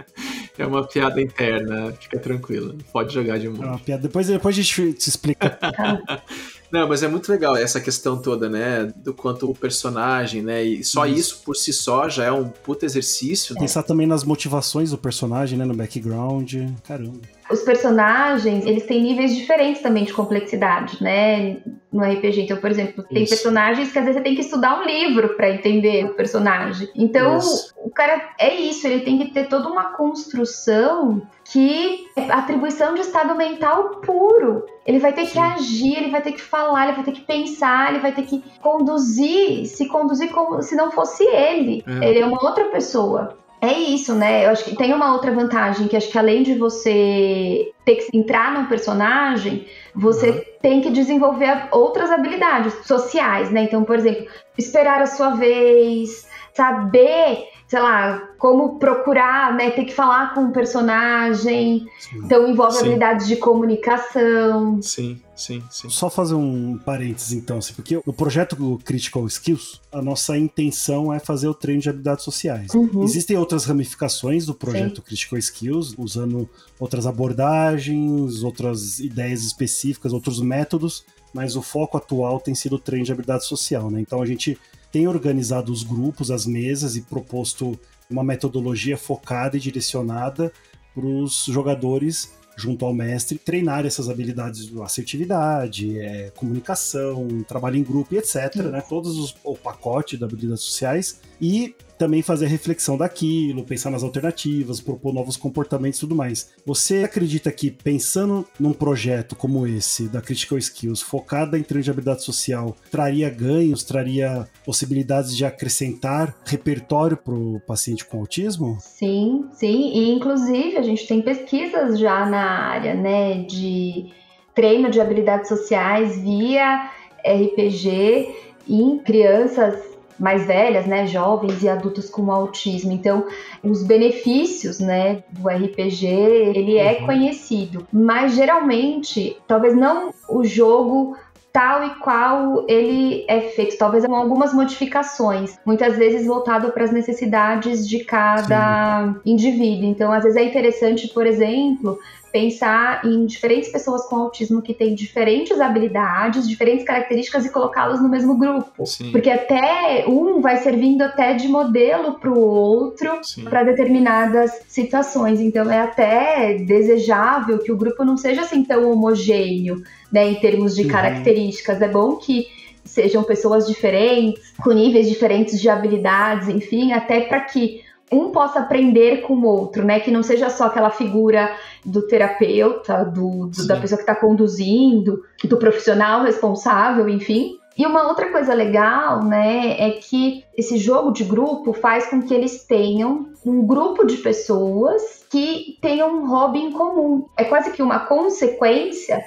S2: É uma piada interna, fica tranquila. Pode jogar de monte. É uma
S1: piada. Depois, depois a gente te explica.
S2: Não, mas é muito legal essa questão toda, né? Do quanto o personagem, né? E só isso, isso por si só já é um puta exercício.
S1: Né? Pensar também nas motivações do personagem, né? No background. Caramba.
S4: Os personagens, eles têm níveis diferentes também de complexidade, né? No RPG. Então, por exemplo, tem isso. personagens que às vezes você tem que estudar um livro para entender o personagem. Então, isso. o cara é isso, ele tem que ter toda uma construção que é atribuição de estado mental puro. Ele vai ter Sim. que agir, ele vai ter que falar, ele vai ter que pensar, ele vai ter que conduzir, se conduzir como se não fosse ele. É. Ele é uma outra pessoa. É isso, né? Eu acho que tem uma outra vantagem, que acho que além de você ter que entrar num personagem, você uhum. tem que desenvolver outras habilidades sociais, né? Então, por exemplo, esperar a sua vez, saber sei lá, como procurar, né? Ter que falar com o um personagem. Sim. Então envolve sim. habilidades de comunicação.
S2: Sim, sim, sim.
S1: Só fazer um parênteses então, assim, porque no projeto Critical Skills, a nossa intenção é fazer o treino de habilidades sociais. Uhum. Existem outras ramificações do projeto sim. Critical Skills, usando outras abordagens, outras ideias específicas, outros métodos, mas o foco atual tem sido o treino de habilidade social, né? Então a gente tem organizado os grupos, as mesas e proposto uma metodologia focada e direcionada para os jogadores junto ao mestre, treinar essas habilidades de assertividade, é, comunicação, trabalho em grupo e etc. Né? Todos os, o pacote de habilidades sociais e também fazer a reflexão daquilo, pensar nas alternativas, propor novos comportamentos e tudo mais. Você acredita que pensando num projeto como esse, da Critical Skills, focada em treino de habilidade social, traria ganhos, traria possibilidades de acrescentar repertório para o paciente com autismo?
S4: Sim, sim. E inclusive a gente tem pesquisas já na área, né, de treino de habilidades sociais via RPG em crianças mais velhas, né, jovens e adultos com autismo. Então, os benefícios, né, do RPG, ele é uhum. conhecido, mas geralmente, talvez não o jogo tal e qual ele é feito, talvez com algumas modificações, muitas vezes voltado para as necessidades de cada Sim. indivíduo. Então, às vezes é interessante, por exemplo, pensar em diferentes pessoas com autismo que têm diferentes habilidades, diferentes características e colocá-los no mesmo grupo. Sim. Porque até um vai servindo até de modelo para o outro para determinadas situações. Então é até desejável que o grupo não seja assim tão homogêneo, né, em termos de uhum. características. É bom que sejam pessoas diferentes, com níveis diferentes de habilidades, enfim, até para que um possa aprender com o outro, né? Que não seja só aquela figura do terapeuta, do, do da pessoa que está conduzindo, do profissional responsável, enfim, E uma outra coisa legal, né, é que esse jogo de grupo faz com que eles tenham um grupo de pessoas que tenham um hobby em comum. É quase que uma consequência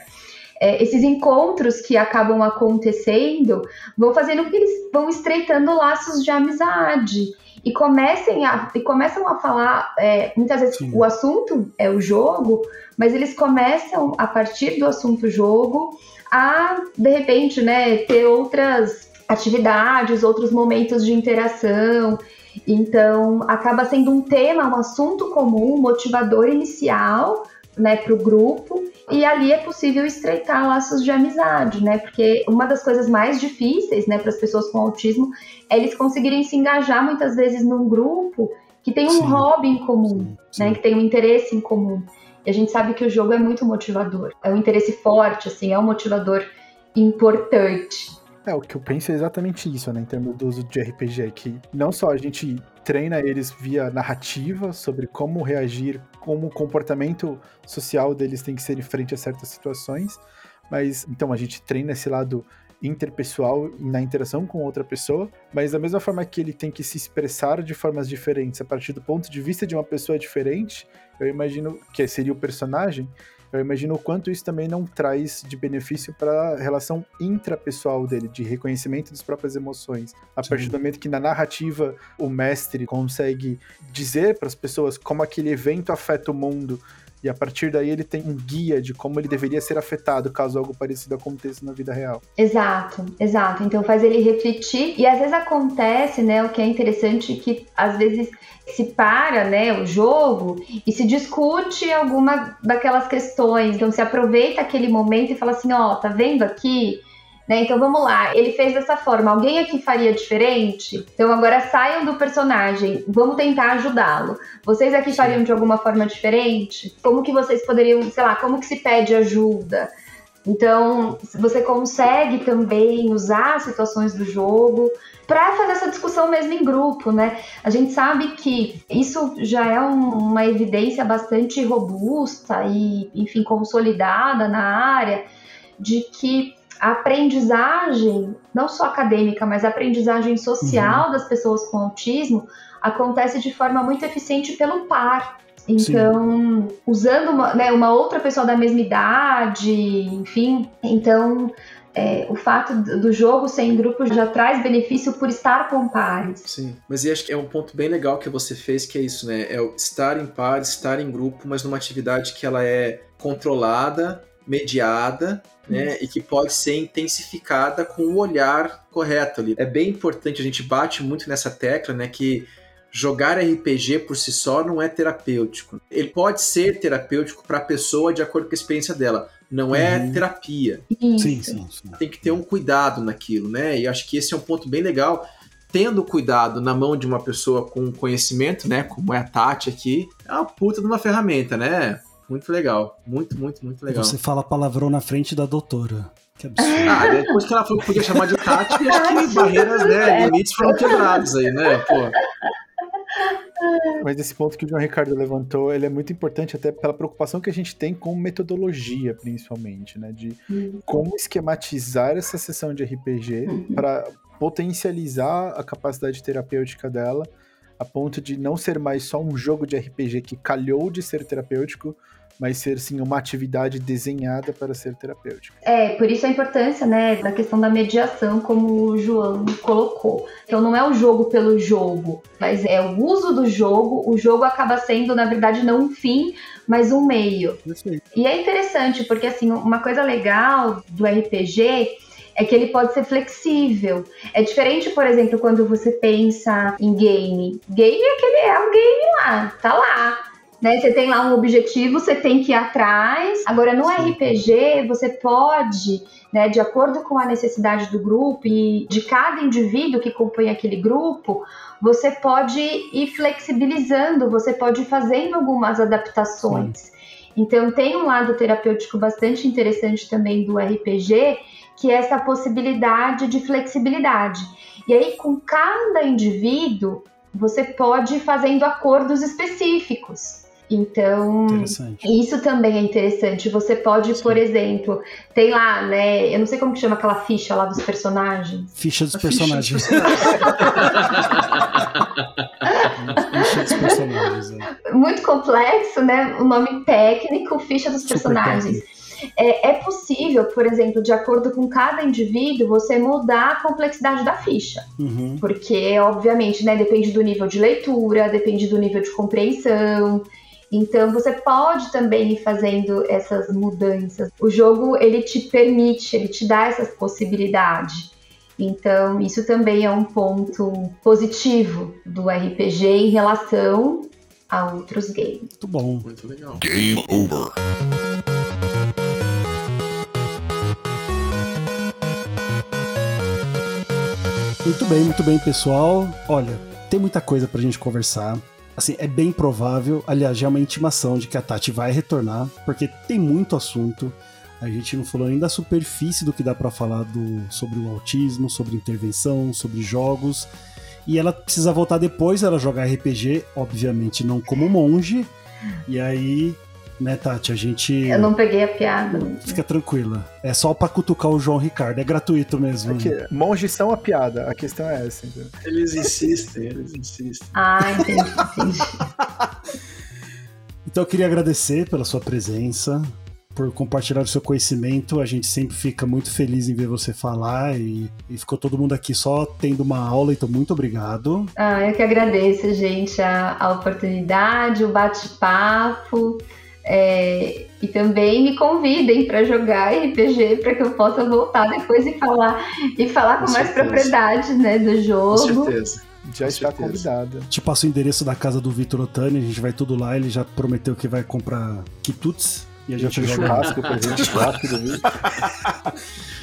S4: é, esses encontros que acabam acontecendo vão fazendo com que eles vão estreitando laços de amizade e comecem a, e começam a falar, é, muitas vezes Sim. o assunto é o jogo, mas eles começam a partir do assunto jogo a de repente, né, ter outras atividades, outros momentos de interação. Então, acaba sendo um tema, um assunto comum, motivador inicial, né, para o grupo, e ali é possível estreitar laços de amizade, né? Porque uma das coisas mais difíceis, né, para as pessoas com autismo é eles conseguirem se engajar muitas vezes num grupo que tem um sim, hobby em comum, sim, sim. né, que tem um interesse em comum. E a gente sabe que o jogo é muito motivador, é um interesse forte, assim, é um motivador importante.
S3: É, o que eu penso é exatamente isso, né, em termos do uso de RPG, que não só a gente treina eles via narrativa sobre como reagir, como o comportamento social deles tem que ser em frente a certas situações, mas então a gente treina esse lado interpessoal na interação com outra pessoa, mas da mesma forma que ele tem que se expressar de formas diferentes a partir do ponto de vista de uma pessoa diferente, eu imagino que seria o personagem, eu imagino o quanto isso também não traz de benefício para a relação intrapessoal dele, de reconhecimento das próprias emoções. A Sim. partir do momento que na narrativa o mestre consegue dizer para as pessoas como aquele evento afeta o mundo e a partir daí ele tem um guia de como ele deveria ser afetado caso algo parecido aconteça na vida real.
S4: Exato, exato. Então faz ele refletir e às vezes acontece, né, o que é interessante que às vezes se para, né, o jogo e se discute alguma daquelas questões. Então se aproveita aquele momento e fala assim, ó, oh, tá vendo aqui? Né? Então vamos lá, ele fez dessa forma, alguém aqui faria diferente? Então agora saiam do personagem, vamos tentar ajudá-lo. Vocês aqui fariam de alguma forma diferente? Como que vocês poderiam, sei lá, como que se pede ajuda? Então, você consegue também usar situações do jogo para fazer essa discussão mesmo em grupo, né? A gente sabe que isso já é um, uma evidência bastante robusta e, enfim, consolidada na área de que a aprendizagem, não só acadêmica, mas a aprendizagem social uhum. das pessoas com autismo acontece de forma muito eficiente pelo par. Então, Sim. usando uma, né, uma, outra pessoa da mesma idade, enfim. Então, é, o fato do jogo ser em grupo já traz benefício por estar com pares.
S2: Sim, mas e acho que é um ponto bem legal que você fez, que é isso, né? É o estar em pares, estar em grupo, mas numa atividade que ela é controlada, mediada né, e que pode ser intensificada com o olhar correto ali. É bem importante, a gente bate muito nessa tecla, né, que jogar RPG por si só não é terapêutico. Ele pode ser terapêutico para a pessoa de acordo com a experiência dela, não é uhum. terapia.
S1: Sim, sim, sim.
S2: Tem que ter um cuidado naquilo, né? E acho que esse é um ponto bem legal. Tendo cuidado na mão de uma pessoa com conhecimento, né? Como é a Tati aqui, é uma puta de uma ferramenta, né? Muito legal. Muito, muito, muito legal.
S1: Você fala palavrão na frente da doutora. Que absurdo.
S2: Ah, depois que ela falou que podia chamar de Tati, acho que barreiras, né? Limites foram quebrados aí, né? Pô.
S3: Mas esse ponto que o João Ricardo levantou, ele é muito importante até pela preocupação que a gente tem com metodologia, principalmente, né? De uhum. como esquematizar essa sessão de RPG uhum. para potencializar a capacidade terapêutica dela, a ponto de não ser mais só um jogo de RPG que calhou de ser terapêutico, mas ser sim uma atividade desenhada para ser terapêutica.
S4: É, por isso a importância, né, da questão da mediação, como o João colocou. Então não é o jogo pelo jogo, mas é o uso do jogo. O jogo acaba sendo, na verdade, não um fim, mas um meio. E é interessante porque assim, uma coisa legal do RPG é que ele pode ser flexível. É diferente, por exemplo, quando você pensa em game. Game é aquele é o game lá, tá lá. Né? Você tem lá um objetivo, você tem que ir atrás. Agora, no Sim. RPG, você pode, né, de acordo com a necessidade do grupo e de cada indivíduo que compõe aquele grupo, você pode ir flexibilizando, você pode ir fazendo algumas adaptações. Sim. Então, tem um lado terapêutico bastante interessante também do RPG, que é essa possibilidade de flexibilidade. E aí, com cada indivíduo, você pode ir fazendo acordos específicos. Então, isso também é interessante. Você pode, Sim. por exemplo, tem lá, né? Eu não sei como que chama aquela ficha lá dos personagens.
S1: Ficha dos A personagens. Ficha dos personagens.
S4: É. Muito complexo, né? O nome técnico, ficha dos Super personagens. É, é, possível, por exemplo, de acordo com cada indivíduo, você mudar a complexidade da ficha. Uhum. Porque, obviamente, né, depende do nível de leitura, depende do nível de compreensão. Então você pode também ir fazendo essas mudanças. O jogo ele te permite, ele te dá essas possibilidades. Então isso também é um ponto positivo do RPG em relação a outros games.
S1: Muito bom. Muito legal. Game over. Muito bem, muito bem, pessoal. Olha, tem muita coisa pra gente conversar. Assim, é bem provável, aliás, já é uma intimação de que a Tati vai retornar, porque tem muito assunto. A gente não falou nem da superfície do que dá para falar do, sobre o autismo, sobre intervenção, sobre jogos. E ela precisa voltar depois, ela jogar RPG, obviamente não como monge. E aí né, Tati? A gente.
S4: Eu não peguei a piada.
S1: Fica tranquila. É só pra cutucar o João Ricardo. É gratuito mesmo.
S3: É que monges são a piada. A questão é essa. Entendeu?
S2: Eles insistem, eles insistem.
S4: Ah, entendi.
S1: então eu queria agradecer pela sua presença. Por compartilhar o seu conhecimento, a gente sempre fica muito feliz em ver você falar e, e ficou todo mundo aqui só tendo uma aula, então muito obrigado.
S4: Ah, eu que agradeço, gente, a, a oportunidade, o bate-papo. É, e também me convidem para jogar RPG para que eu possa voltar depois e falar e falar com, com mais propriedade né, do jogo.
S2: Com certeza.
S3: Já com está convidada.
S1: Te passo o endereço da casa do Vitor Otani, a gente vai tudo lá, ele já prometeu que vai comprar quitutes
S3: e a gente, vai jogar. churrasco pra gente, churrasco do Vitor.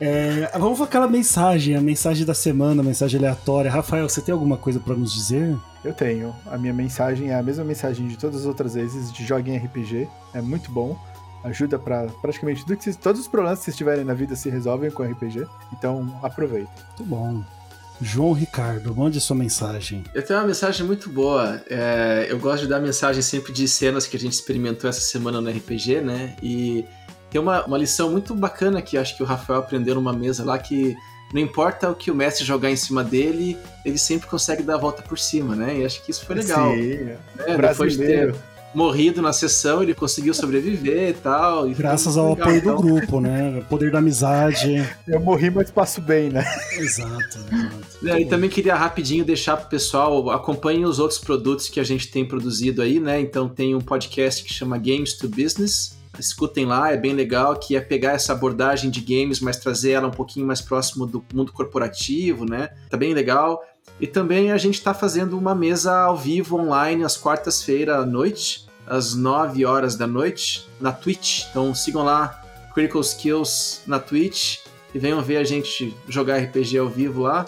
S1: É, vamos para aquela mensagem, a mensagem da semana, a mensagem aleatória. Rafael, você tem alguma coisa para nos dizer?
S3: Eu tenho. A minha mensagem é a mesma mensagem de todas as outras vezes de joguem RPG. É muito bom. Ajuda para praticamente tudo que todos os problemas que vocês tiverem na vida se resolvem com RPG. Então, aproveita.
S1: Muito bom. João Ricardo, mande sua mensagem.
S2: Eu tenho uma mensagem muito boa. É, eu gosto de dar mensagem sempre de cenas que a gente experimentou essa semana no RPG, né? E tem uma, uma lição muito bacana que acho que o Rafael aprendeu numa mesa lá que não importa o que o mestre jogar em cima dele, ele sempre consegue dar a volta por cima, né? E acho que isso foi legal. Sim,
S3: né? Depois de ter
S2: morrido na sessão, ele conseguiu sobreviver e tal. E
S1: Graças ao legal, apoio então. do grupo, né? O poder da amizade.
S3: Eu morri, mas passo bem, né?
S1: Exato. exato.
S2: É, e também queria rapidinho deixar pro pessoal, acompanhem os outros produtos que a gente tem produzido aí, né? Então tem um podcast que chama Games to Business, escutem lá, é bem legal, que é pegar essa abordagem de games, mas trazer ela um pouquinho mais próximo do mundo corporativo, né? Tá bem legal. E também a gente está fazendo uma mesa ao vivo online às quartas-feiras à noite, às 9 horas da noite, na Twitch. Então sigam lá Critical Skills na Twitch e venham ver a gente jogar RPG ao vivo lá.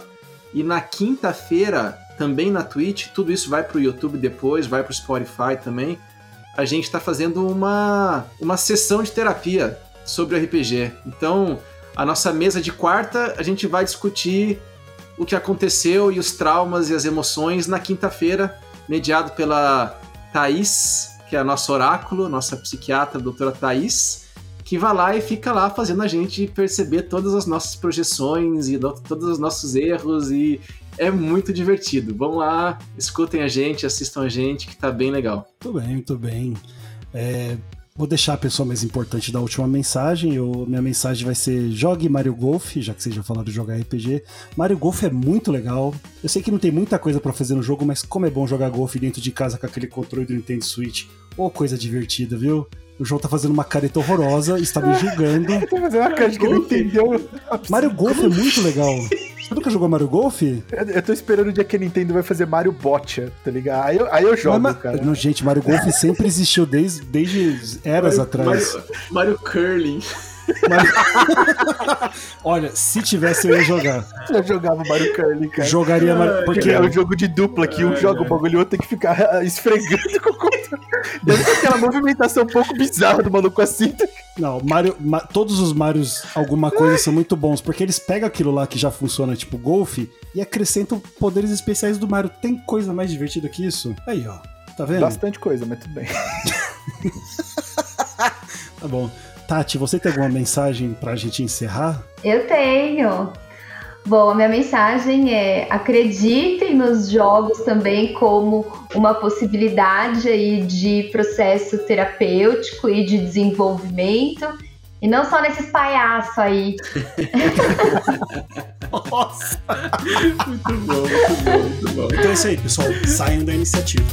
S2: E na quinta-feira, também na Twitch, tudo isso vai para o YouTube depois, vai para o Spotify também a gente está fazendo uma, uma sessão de terapia sobre RPG. Então, a nossa mesa de quarta, a gente vai discutir o que aconteceu e os traumas e as emoções na quinta-feira, mediado pela Thaís, que é a nossa oráculo, nossa psiquiatra, a doutora Thaís, que vai lá e fica lá fazendo a gente perceber todas as nossas projeções e todos os nossos erros e é muito divertido. Vão lá, escutem a gente, assistam a gente, que tá bem legal.
S1: Muito bem, muito bem. É, vou deixar a pessoa mais importante da última mensagem. Eu, minha mensagem vai ser: jogue Mario Golf, já que vocês já falaram de jogar RPG. Mario Golf é muito legal. Eu sei que não tem muita coisa para fazer no jogo, mas como é bom jogar golfe dentro de casa com aquele controle do Nintendo Switch. Ô, oh, coisa divertida, viu? O João tá fazendo uma careta horrorosa, está me julgando.
S3: tá fazendo uma cara de que não entendeu.
S1: Mario Golf é muito legal. Você nunca jogou Mario Golf?
S3: Eu, eu tô esperando o dia que a Nintendo vai fazer Mario Botcha, tá ligado? Aí eu, aí eu jogo, mas, cara.
S1: Não, gente, Mario Golf sempre existiu desde, desde eras
S2: Mario,
S1: atrás.
S2: Mario, Mario Curling.
S1: Olha, se tivesse eu ia jogar.
S3: Eu jogava Mario Curling, cara.
S1: Jogaria Mario...
S3: Porque é um jogo de dupla que um joga o bagulho e o outro tem que ficar esfregando com o controle. Deve ter aquela movimentação um pouco bizarra do maluco assim.
S1: Não, Mario, ma, todos os Marios alguma coisa são muito bons, porque eles pegam aquilo lá que já funciona, tipo golfe, e acrescentam poderes especiais do Mario. Tem coisa mais divertida que isso? Aí, ó. Tá vendo?
S3: Bastante coisa, mas tudo bem.
S1: tá bom. Tati, você tem alguma mensagem pra gente encerrar?
S4: Eu tenho. Bom, a minha mensagem é acreditem nos jogos também como uma possibilidade aí de processo terapêutico e de desenvolvimento e não só nesses palhaços aí.
S1: Nossa! muito bom, muito bom, muito bom. Então é isso aí, pessoal. Saiam da iniciativa.